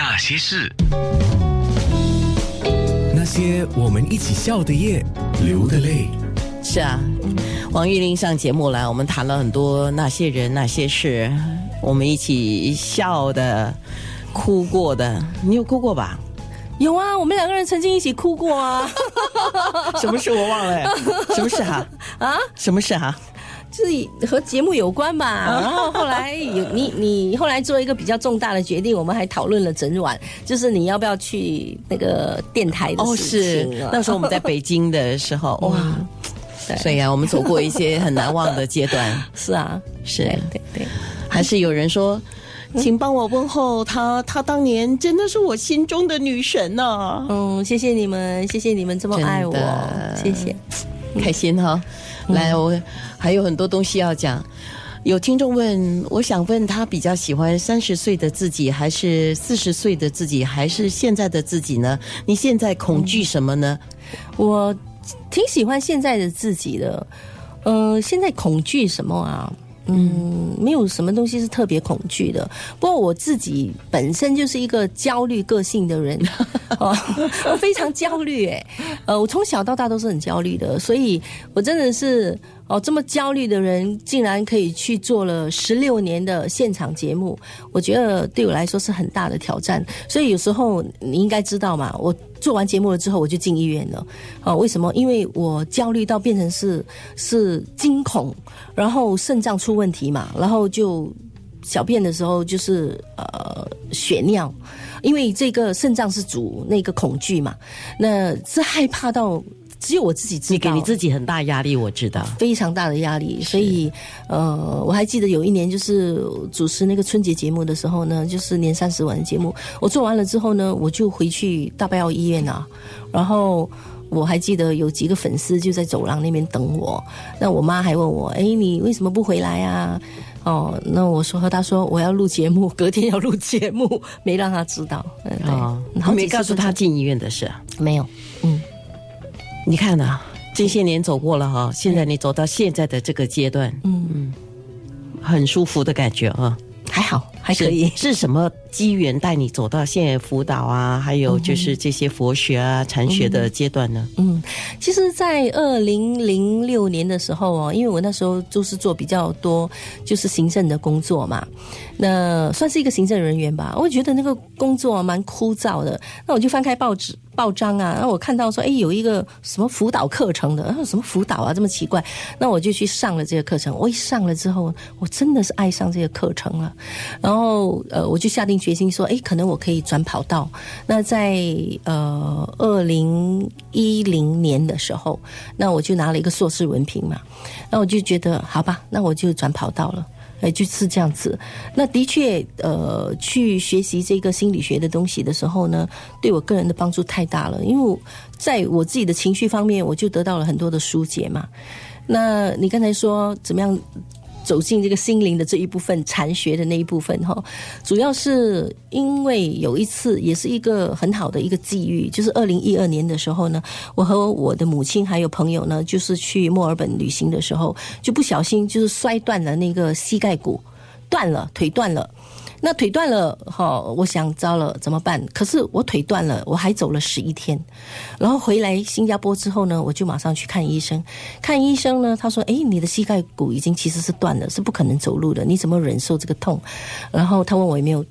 那些事，那些我们一起笑的夜，流的泪。是啊，王玉玲上节目来，我们谈了很多那些人那些事，我们一起笑的、哭过的。你有哭过吧？有啊，我们两个人曾经一起哭过啊。什么事我忘了？什么事哈？啊？什么事哈？就是和节目有关吧，然后后来有你你后来做一个比较重大的决定，我们还讨论了整晚，就是你要不要去那个电台的事情。那时候我们在北京的时候，哇，所以啊，我们走过一些很难忘的阶段。是啊，是，对对，还是有人说，请帮我问候她，她当年真的是我心中的女神呢。嗯，谢谢你们，谢谢你们这么爱我，谢谢，开心哈。来，我还有很多东西要讲。有听众问，我想问他比较喜欢三十岁的自己，还是四十岁的自己，还是现在的自己呢？你现在恐惧什么呢？我挺喜欢现在的自己的。呃，现在恐惧什么啊？嗯，没有什么东西是特别恐惧的。不过我自己本身就是一个焦虑个性的人，哦，我非常焦虑哎，呃，我从小到大都是很焦虑的，所以我真的是。哦，这么焦虑的人竟然可以去做了十六年的现场节目，我觉得对我来说是很大的挑战。所以有时候你应该知道嘛，我做完节目了之后我就进医院了。啊，为什么？因为我焦虑到变成是是惊恐，然后肾脏出问题嘛，然后就小便的时候就是呃血尿，因为这个肾脏是主那个恐惧嘛，那是害怕到。只有我自己知道，你给你自己很大压力，我知道，非常大的压力。所以，呃，我还记得有一年，就是主持那个春节节目的时候呢，就是年三十晚的节目，我做完了之后呢，我就回去大白药医院啊。然后我还记得有几个粉丝就在走廊那边等我。那我妈还问我：“哎，你为什么不回来啊？”哦，那我说和他说我要录节目，隔天要录节目，没让他知道。哦，没告诉他进医院的事，没有。嗯。你看呐，这些年走过了哈，现在你走到现在的这个阶段，嗯。嗯，很舒服的感觉啊，还好，还可以。是什么机缘带你走到现在辅导啊？还有就是这些佛学啊、禅学的阶段呢？嗯，其实，在二零零六年的时候哦，因为我那时候就是做比较多就是行政的工作嘛，那算是一个行政人员吧。我觉得那个工作蛮枯燥的，那我就翻开报纸。报章啊，然后我看到说，哎，有一个什么辅导课程的，然后什么辅导啊，这么奇怪，那我就去上了这个课程。我一上了之后，我真的是爱上这个课程了。然后，后呃，我就下定决心说，哎，可能我可以转跑道。那在呃二零一零年的时候，那我就拿了一个硕士文凭嘛，那我就觉得，好吧，那我就转跑道了。哎，就是这样子。那的确，呃，去学习这个心理学的东西的时候呢，对我个人的帮助太大了。因为在我自己的情绪方面，我就得到了很多的疏解嘛。那你刚才说怎么样？走进这个心灵的这一部分，禅学的那一部分哈，主要是因为有一次，也是一个很好的一个机遇，就是二零一二年的时候呢，我和我的母亲还有朋友呢，就是去墨尔本旅行的时候，就不小心就是摔断了那个膝盖骨，断了，腿断了。那腿断了，哈，我想糟了怎么办？可是我腿断了，我还走了十一天，然后回来新加坡之后呢，我就马上去看医生。看医生呢，他说：“哎，你的膝盖骨已经其实是断了，是不可能走路的。你怎么忍受这个痛？”然后他问我有没有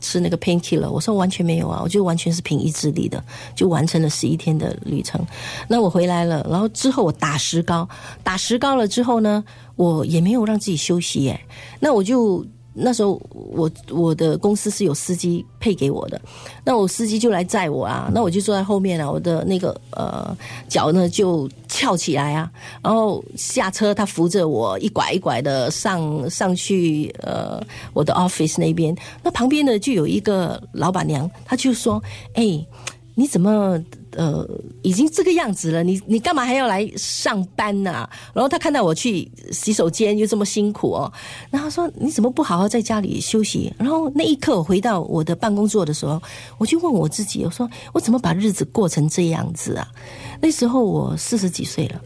吃那个 painkill，我说完全没有啊，我就完全是凭意志力的，就完成了十一天的旅程。那我回来了，然后之后我打石膏，打石膏了之后呢，我也没有让自己休息耶，那我就。那时候我我的公司是有司机配给我的，那我司机就来载我啊，那我就坐在后面啊，我的那个呃脚呢就翘起来啊，然后下车他扶着我一拐一拐的上上去呃我的 office 那边，那旁边呢就有一个老板娘，她就说：“哎，你怎么？”呃，已经这个样子了，你你干嘛还要来上班呢？然后他看到我去洗手间又这么辛苦哦，然后说你怎么不好好在家里休息？然后那一刻我回到我的办公桌的时候，我就问我自己，我说我怎么把日子过成这样子啊？那时候我四十几岁了，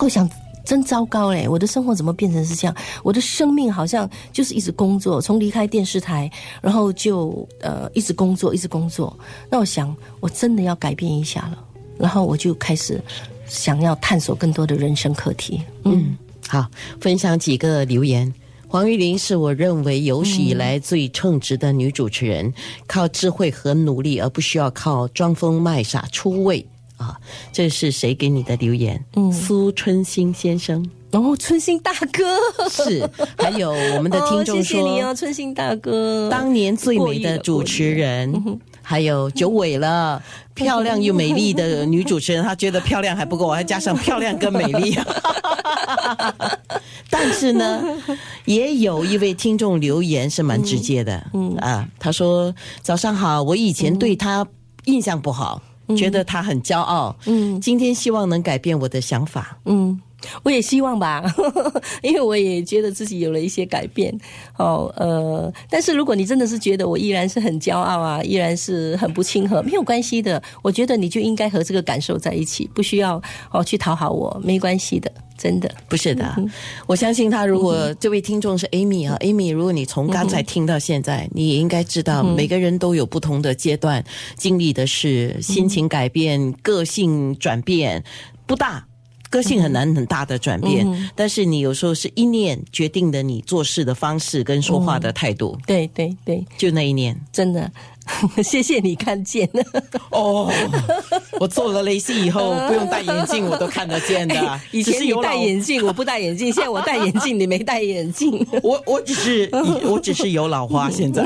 我想真糟糕嘞！我的生活怎么变成是这样？我的生命好像就是一直工作，从离开电视台，然后就呃一直工作，一直工作。那我想，我真的要改变一下了。然后我就开始想要探索更多的人生课题。嗯，好，分享几个留言。黄玉玲是我认为有史以来最称职的女主持人，靠智慧和努力，而不需要靠装疯卖傻出位啊！这是谁给你的留言？嗯，苏春兴先生。哦，春兴大哥是，还有我们的 听众说，谢谢你哦，春兴大哥，当年最美的主持人。还有九尾了，漂亮又美丽的女主持人，她觉得漂亮还不够，还加上漂亮跟美丽。但是呢，也有一位听众留言是蛮直接的，嗯啊，他说：“早上好，我以前对他印象不好，觉得他很骄傲，嗯，今天希望能改变我的想法，嗯。”我也希望吧，因为我也觉得自己有了一些改变。哦，呃，但是如果你真的是觉得我依然是很骄傲啊，依然是很不亲和，没有关系的。我觉得你就应该和这个感受在一起，不需要哦去讨好我，没关系的，真的。不是的。我相信他，如果这位听众是 Amy 啊，Amy，如果你从刚才听到现在，你也应该知道，每个人都有不同的阶段经历的是心情改变、个性转变不大。个性很难很大的转变，但是你有时候是一念决定的，你做事的方式跟说话的态度。对对对，就那一念，真的，谢谢你看见哦。我做了雷西以后，不用戴眼镜我都看得见的。以前有戴眼镜，我不戴眼镜，现在我戴眼镜，你没戴眼镜。我我只是我只是有老花，现在。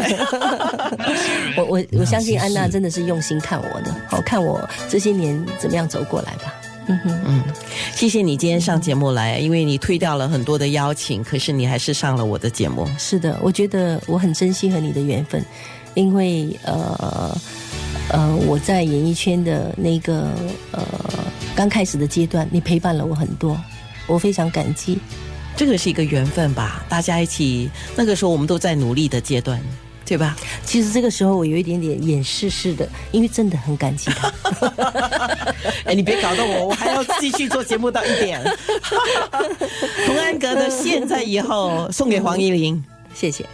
我我我相信安娜真的是用心看我的，好看我这些年怎么样走过来吧。嗯哼嗯，谢谢你今天上节目来，因为你推掉了很多的邀请，可是你还是上了我的节目。是的，我觉得我很珍惜和你的缘分，因为呃呃，我在演艺圈的那个呃刚开始的阶段，你陪伴了我很多，我非常感激。这个是一个缘分吧，大家一起那个时候我们都在努力的阶段。对吧？其实这个时候我有一点点掩饰式的，因为真的很感激他。哎，你别搞到我，我还要继续做节目到一点。童安格的《现在以后》送给黄依玲，谢谢。